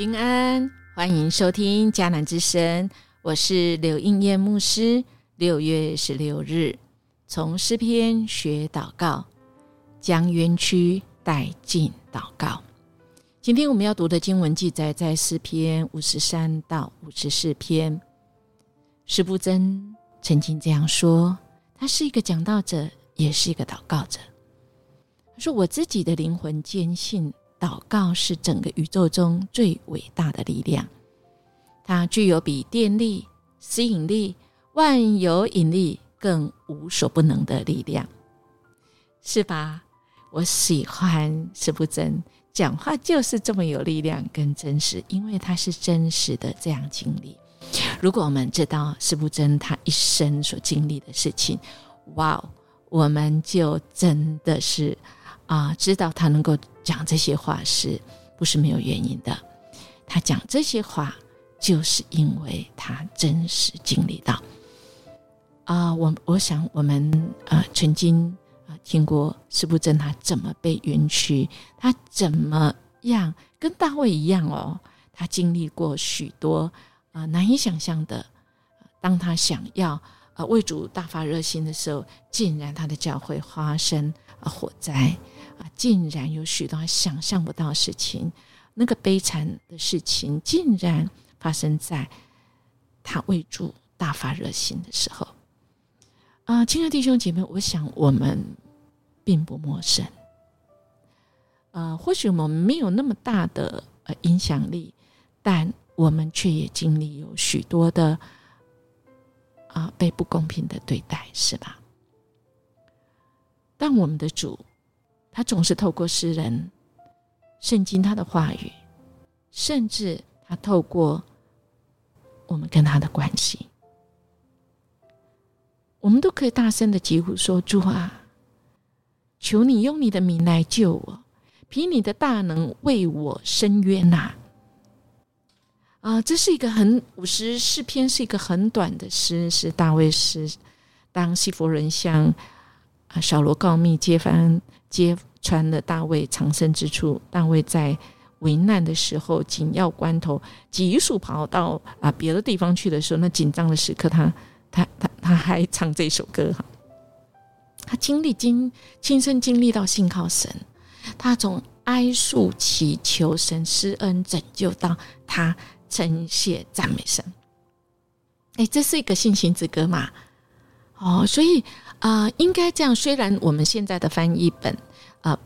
平安，欢迎收听迦南之声，我是刘应艳牧师。六月十六日，从诗篇学祷告，将冤屈带进祷告。今天我们要读的经文记载在诗篇五十三到五十四篇。施布真曾经这样说：“他是一个讲道者，也是一个祷告者。他说，我自己的灵魂坚信，祷告是整个宇宙中最伟大的力量，它具有比电力、吸引力。”万有引力更无所不能的力量，是吧？我喜欢石不真讲话，就是这么有力量跟真实，因为他是真实的这样经历。如果我们知道石不真他一生所经历的事情，哇，我们就真的是啊，知道他能够讲这些话是不是没有原因的？他讲这些话，就是因为他真实经历到。啊，我我想我们啊曾经啊听过施布真他怎么被冤屈，他怎么样跟大卫一样哦，他经历过许多啊难以想象的。当他想要啊为主大发热心的时候，竟然他的教会发生啊火灾啊，竟然有许多想象不到的事情，那个悲惨的事情竟然发生在他为主大发热心的时候。啊，亲爱的弟兄姐妹，我想我们并不陌生。呃，或许我们没有那么大的呃影响力，但我们却也经历有许多的啊被不公平的对待，是吧？但我们的主，他总是透过诗人、圣经他的话语，甚至他透过我们跟他的关系。我们都可以大声的疾呼说：“主啊，求你用你的名来救我，凭你的大能为我伸冤呐！”啊，这是一个很五十四篇，是一个很短的诗，是大卫诗。当西弗人向啊小罗告密，揭翻揭穿了大卫藏身之处，大卫在危难的时候，紧要关头，急速跑到啊别的地方去的时候，那紧张的时刻，他。他他他还唱这首歌哈，他经历经亲身经历到信靠神，他从哀诉祈求神施恩拯救到他称谢赞美神，哎，这是一个信心之歌嘛？哦，所以啊，应该这样。虽然我们现在的翻译本啊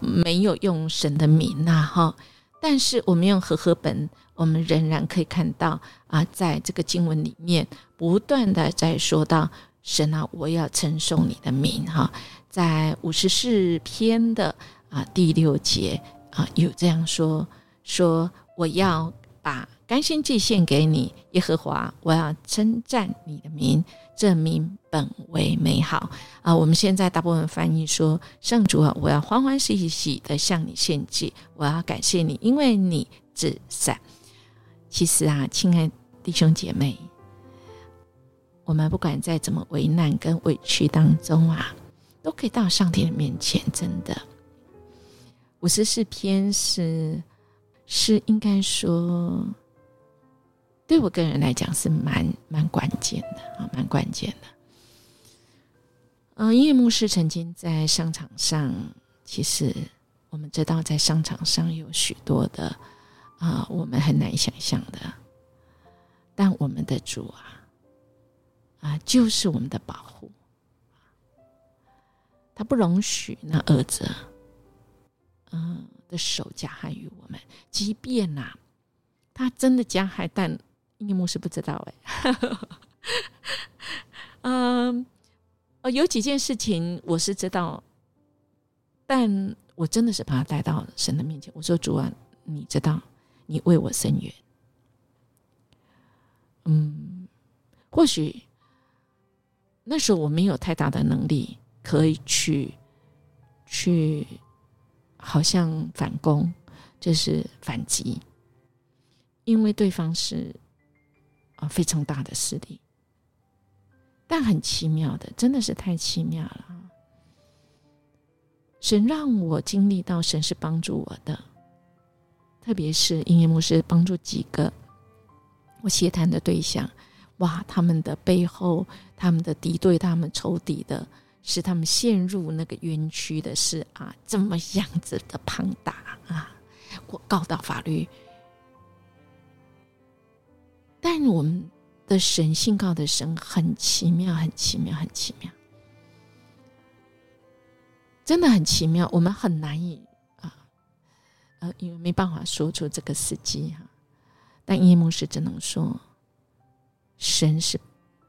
没有用神的名呐，哈。但是我们用和合本，我们仍然可以看到啊，在这个经文里面，不断的在说到神啊，我要称颂你的名哈。在五十四篇的啊第六节啊，有这样说说，我要把甘心祭献给你，耶和华，我要称赞你的名。证明本为美好啊！我们现在大部分翻译说：“圣主啊，我要欢欢喜喜的向你献祭，我要感谢你，因为你至善。”其实啊，亲爱弟兄姐妹，我们不管在怎么为难跟委屈当中啊，都可以到上帝的面前。真的，五十四篇是是应该说。对我个人来讲是蛮蛮关键的啊，蛮关键的。嗯，音乐牧师曾经在商场上，其实我们知道在商场上有许多的啊，我们很难想象的。但我们的主啊，啊，就是我们的保护，他不容许那恶者嗯的手加害于我们，即便呐，他真的加害，但。尼牧师不知道哎，嗯，呃，有几件事情我是知道，但我真的是把他带到神的面前。我说：“主啊，你知道，你为我伸冤。”嗯，或许那时候我没有太大的能力可以去去，好像反攻，就是反击，因为对方是。啊，非常大的势力，但很奇妙的，真的是太奇妙了。神让我经历到，神是帮助我的，特别是音乐牧师帮助几个我协谈的对象，哇，他们的背后，他们的敌对，他们仇敌的，使他们陷入那个冤屈的是啊，这么样子的庞大啊，我告到法律，但我们的神信告的神很奇妙，很奇妙，很奇妙。真的很奇妙，我们很难以啊，呃，因为没办法说出这个时机哈。但耶牧师只能说，神是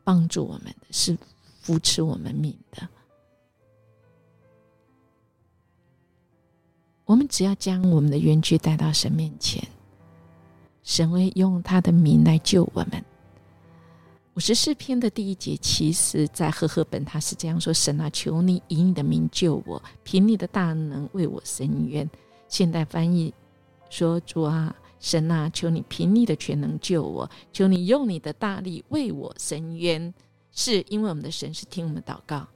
帮助我们的，是扶持我们命的。我们只要将我们的冤屈带到神面前，神会用他的名来救我们。五十四篇的第一节，其实在赫赫本他是这样说：“神啊，求你以你的名救我，凭你的大能为我伸冤。”现代翻译说：“主啊，神啊，求你凭你的全能救我，求你用你的大力为我伸冤。”是因为我们的神是听我们祷告。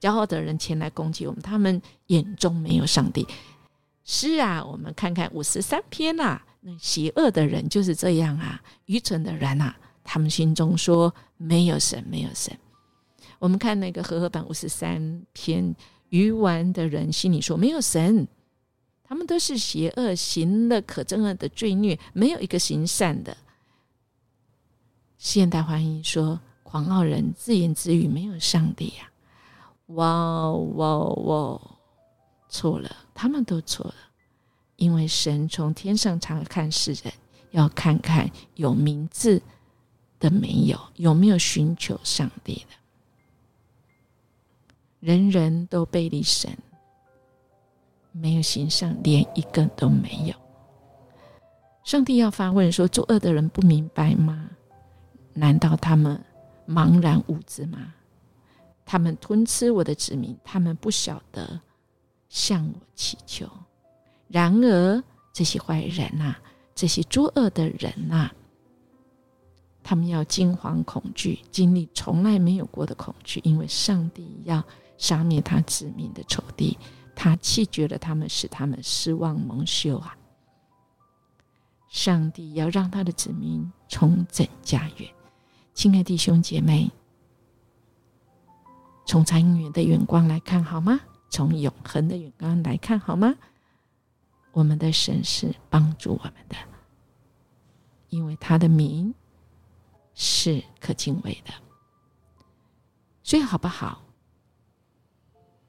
骄傲的人前来攻击我们，他们眼中没有上帝。是啊，我们看看五十三篇啊，那邪恶的人就是这样啊，愚蠢的人啊。他们心中说没有神，没有神。我们看那个和合版五十三篇，愚顽的人心里说没有神，他们都是邪恶，行了可憎恶的罪孽，没有一个行善的。现代翻译说狂傲人自言自语没有上帝呀！哇哇哇，错了，他们都错了，因为神从天上查看世人，要看看有名字。的没有，有没有寻求上帝的？人人都背离神，没有行上，连一个都没有。上帝要发问说：作恶的人不明白吗？难道他们茫然无知吗？他们吞吃我的子民，他们不晓得向我祈求。然而这些坏人呐，这些作恶的人呐。他们要惊惶恐惧，经历从来没有过的恐惧，因为上帝要杀灭他子民的仇敌，他弃绝了他们，使他们失望蒙羞啊！上帝要让他的子民重整家园。亲爱的弟兄姐妹，从长远的眼光来看好吗？从永恒的眼光来看好吗？我们的神是帮助我们的，因为他的名。是可敬畏的，所以好不好？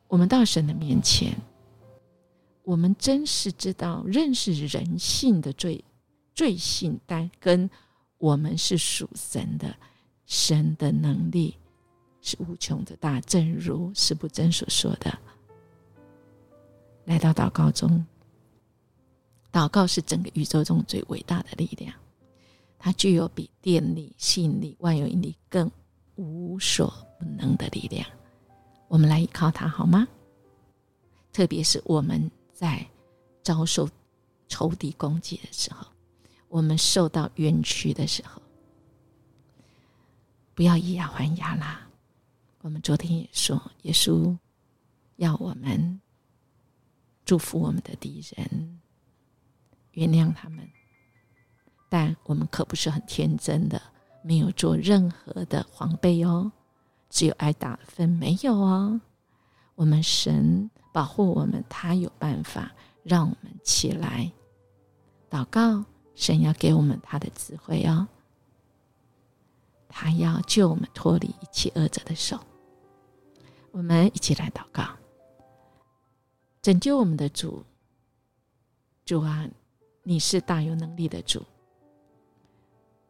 我们到神的面前，我们真是知道认识人性的罪罪性，但跟我们是属神的，神的能力是无穷的大。正如史不真所说的，来到祷告中，祷告是整个宇宙中最伟大的力量。它具有比电力、吸引力、万有引力更无所不能的力量。我们来依靠它好吗？特别是我们在遭受仇敌攻击的时候，我们受到冤屈的时候，不要以牙还牙啦。我们昨天也说，耶稣要我们祝福我们的敌人，原谅他们。但我们可不是很天真的，没有做任何的防备哦，只有挨打分没有哦。我们神保护我们，他有办法让我们起来祷告，神要给我们他的智慧哦，他要救我们脱离一切恶者的手。我们一起来祷告，拯救我们的主，主啊，你是大有能力的主。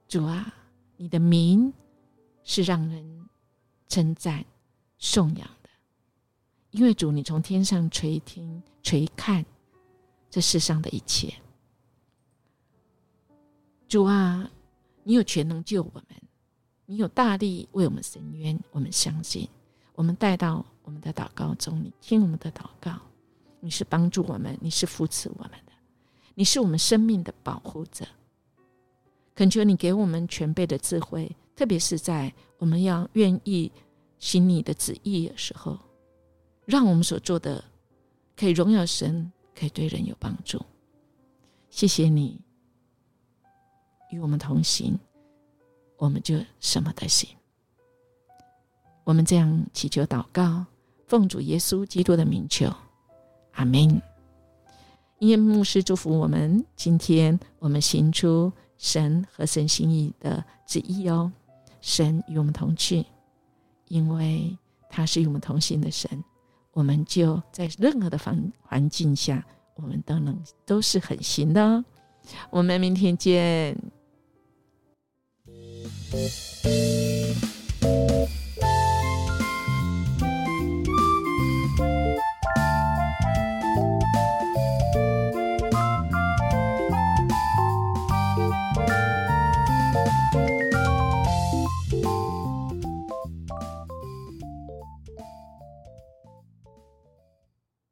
主啊，你的名是让人称赞、颂扬的，因为主，你从天上垂听、垂看这世上的一切。主啊，你有权能救我们，你有大力为我们伸冤。我们相信，我们带到我们的祷告中，你听我们的祷告，你是帮助我们，你是扶持我们的，你是我们生命的保护者。恳求你给我们全备的智慧，特别是在我们要愿意行你的旨意的时候，让我们所做的可以荣耀神，可以对人有帮助。谢谢你与我们同行，我们就什么都行。我们这样祈求祷告，奉主耶稣基督的名求，阿门。因牧师祝福我们，今天我们行出神和神心意的旨意哦。神与我们同去，因为他是与我们同行的神，我们就在任何的环环境下，我们都能都是很行的。我们明天见。